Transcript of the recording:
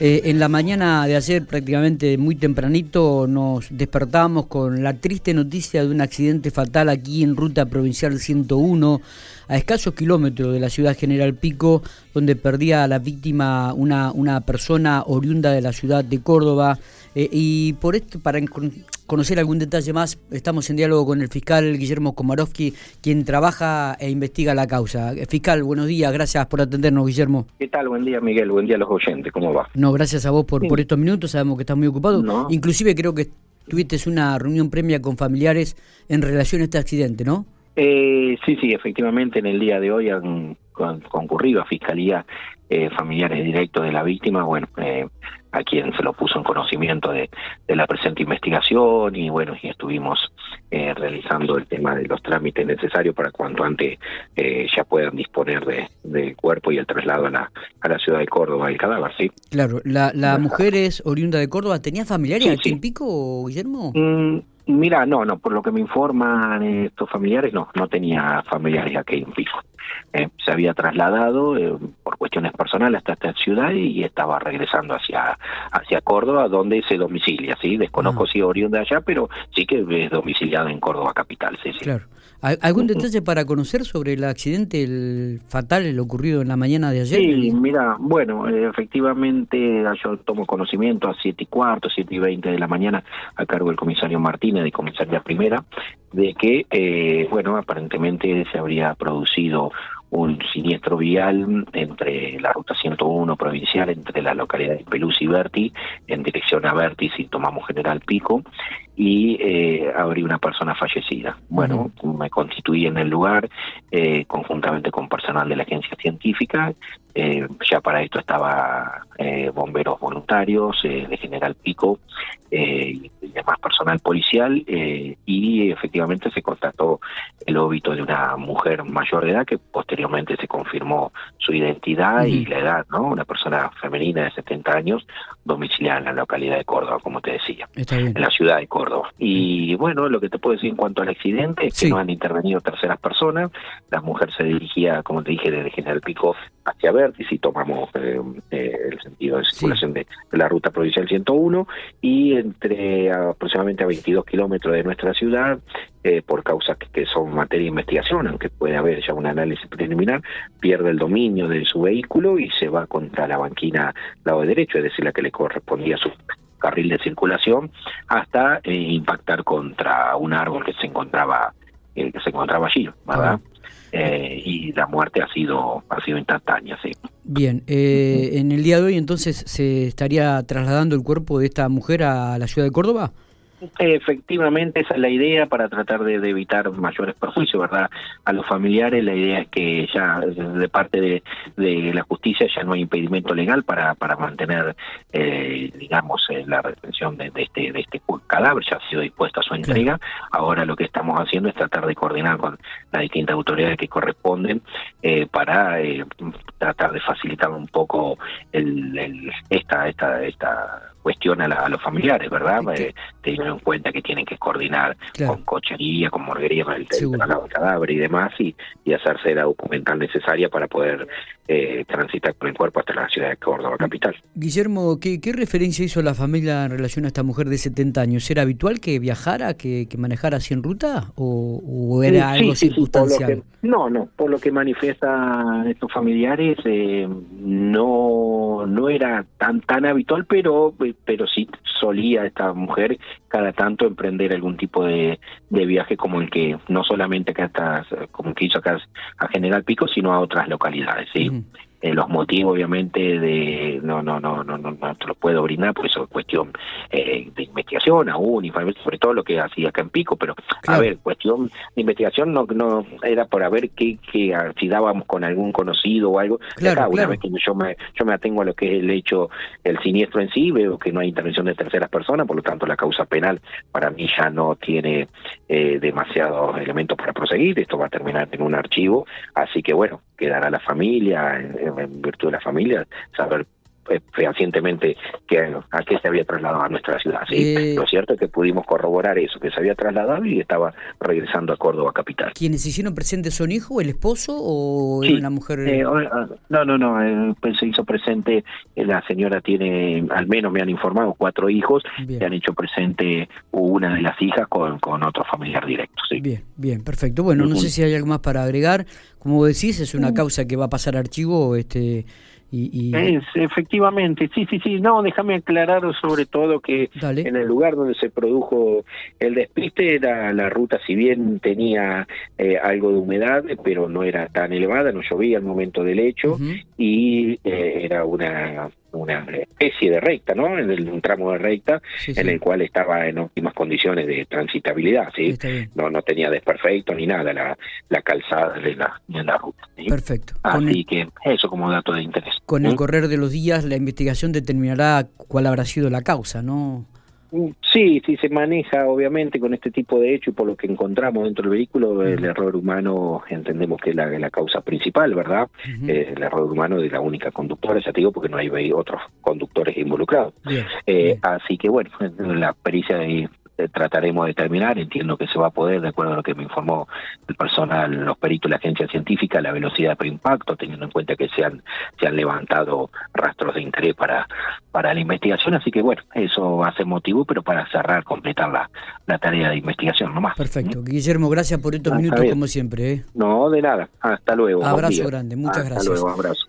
Eh, en la mañana de ayer, prácticamente muy tempranito, nos despertamos con la triste noticia de un accidente fatal aquí en Ruta Provincial 101, a escasos kilómetros de la ciudad General Pico, donde perdía a la víctima una, una persona oriunda de la ciudad de Córdoba. Eh, y por esto, para conocer algún detalle más, estamos en diálogo con el fiscal Guillermo Komarovsky, quien trabaja e investiga la causa. Eh, fiscal, buenos días, gracias por atendernos, Guillermo. ¿Qué tal? Buen día, Miguel, buen día a los oyentes, ¿cómo va? No, gracias a vos por, por estos minutos, sabemos que estás muy ocupado. Inclusive creo que tuviste una reunión premia con familiares en relación a este accidente, ¿no? Eh, sí, sí, efectivamente en el día de hoy han concurrido a Fiscalía eh, familiares directos de la víctima, bueno, eh, a quien se lo puso en conocimiento de, la presente investigación y bueno, y estuvimos eh, realizando el tema de los trámites necesarios para cuanto antes ya puedan disponer de, del cuerpo y el traslado a la, a la ciudad de Córdoba, el cadáver, ¿sí? Claro, la, la mujer es oriunda de Córdoba, ¿tenía familiares aquí en Pico, Guillermo? Mm, mira, no, no, por lo que me informan estos familiares, no, no tenía familiares aquí en Pico. Eh, se había trasladado eh, por cuestiones personales hasta esta ciudad y estaba regresando hacia hacia Córdoba, donde se domicilia, ¿sí? Desconozco ah. si es oriundo de allá, pero sí que es domiciliado en Córdoba capital, sí, sí. Claro. ¿Algún detalle para conocer sobre el accidente el fatal, el ocurrido en la mañana de ayer? Sí, mira, bueno, efectivamente yo tomo conocimiento a siete y cuarto, siete y veinte de la mañana a cargo del comisario Martínez de comisaría primera, de que, eh, bueno, aparentemente se habría producido un siniestro vial entre la ruta 101 provincial, entre la localidad de Pelús y Berti, en dirección a Berti, si tomamos General Pico, y eh, habría una persona fallecida. Bueno, me constituí en el lugar eh, conjuntamente con personal de la agencia científica. Eh, ya para esto estaba eh, bomberos voluntarios eh, de General Pico y demás personal policial y efectivamente se constató el óbito de una mujer mayor de edad que posteriormente se confirmó su identidad y la edad, ¿no? Una persona femenina de 70 años domiciliada en la localidad de Córdoba, como te decía, en la ciudad de Córdoba. Y bueno, lo que te puedo decir en cuanto al accidente es que no han intervenido terceras personas, la mujer se dirigía, como te dije, desde General Pico hacia Verti, si tomamos eh, eh, el sentido de circulación de, la ruta provincial 101, y entre aproximadamente a 22 kilómetros de nuestra ciudad, eh, por causas que, son materia de investigación, aunque puede haber ya un análisis preliminar, pierde el dominio de su vehículo y se va contra la banquina lado derecho, es decir, la que le correspondía a su carril de circulación, hasta impactar contra un árbol que se encontraba que se encontraba allí, ¿verdad? Eh, y la muerte ha sido ha sido instantánea, sí. Bien, eh, en el día de hoy entonces se estaría trasladando el cuerpo de esta mujer a la ciudad de Córdoba. Efectivamente, esa es la idea para tratar de, evitar mayores perjuicios, ¿verdad? A los familiares la idea es que ya de parte de, la justicia ya no hay impedimento legal para, para mantener, eh, digamos, eh, la retención de, este, de este cadáver, ya ha sido dispuesta a su entrega. Ahora lo que estamos haciendo es tratar de coordinar con las distintas autoridades que corresponden eh, para tratar de facilitar un poco el, esta, esta, esta cuestión a, los familiares, ¿verdad? teniendo en cuenta que tienen que coordinar con cochería, con morguería, con el, traslado de cadáver y demás, y, y hacerse la documental necesaria para poder eh, transitar con el cuerpo hasta la ciudad de Córdoba, capital. Guillermo, ¿qué, referencia hizo la familia en relación a esta mujer de 70 años? ¿Era habitual que viajara, que, manejara así en ruta o, era algo circunstancial? no, no, por lo que manifiestan estos familiares, eh, no, no era tan, tan habitual, pero, pero sí solía esta mujer cada tanto emprender algún tipo de, de viaje como el que no solamente acá está, como el que hizo acá a General Pico, sino a otras localidades, ¿sí? Eh, los motivos obviamente de no no no no no, no te lo puedo brindar porque eso es cuestión eh, de investigación aún y sobre todo lo que hacía acá en Pico pero a ver cuestión de investigación no no era para ver qué, qué si dábamos con algún conocido o algo claro, una vez que yo me yo me atengo a lo que es el hecho el siniestro en sí veo que no hay intervención de terceras personas por lo tanto la causa penal para mí ya no tiene eh, demasiados elementos para proseguir esto va a terminar en un archivo así que bueno quedará la familia en, virtud de la familia saber eh, fehacientemente que, a qué se había trasladado a nuestra ciudad. ¿sí? Eh, Lo cierto es que pudimos corroborar eso, que se había trasladado y estaba regresando a Córdoba capital. ¿Quienes se hicieron presentes son hijo, el esposo o la mujer? Eh, ah, no, no, no, pues se hizo presente, la señora tiene, al menos me han informado, cuatro hijos, se han hecho presente una de las hijas con, con otro familiar directo. ¿sí? Bien, bien, perfecto. Bueno, no sé si hay algo más para agregar. Como decís, es una causa que va a pasar archivo este y, Es, efectivamente, sí, sí, sí. No, déjame aclarar sobre todo que en el lugar donde se produjo el despiste era la ruta, si bien tenía eh, algo de humedad, pero no era tan elevada, no llovía al momento del hecho y eh, era una una especie de recta, ¿no? En un tramo de recta en el cual estaba en óptimas condiciones de transitabilidad, ¿sí? No no tenía desperfecto ni nada la, la calzada de la, de la ruta. Perfecto. Así que eso como dato de interés. Con el ¿Mm? correr de los días la investigación determinará cuál habrá sido la causa, ¿no? Mm, sí, sí se maneja obviamente con este tipo de hecho y por lo que encontramos dentro del vehículo, el error humano entendemos que es la, causa principal, ¿verdad? Eh, el error humano de la única conductora, ya te digo, porque no hay otros conductores involucrados. Eh, así que bueno, la pericia de, trataremos de determinar, entiendo que se va a poder, de acuerdo a lo que me informó el personal, los peritos la agencia científica, la velocidad de impacto, teniendo en cuenta que se han, se han levantado rastros de interés para, para la investigación, así que bueno, eso va a ser motivo, pero para cerrar, completar la, la tarea de investigación nomás. Perfecto. Guillermo, gracias por estos minutos como siempre. ¿eh? No, de nada. Hasta luego. Abrazo grande, muchas Hasta gracias. Luego, abrazo.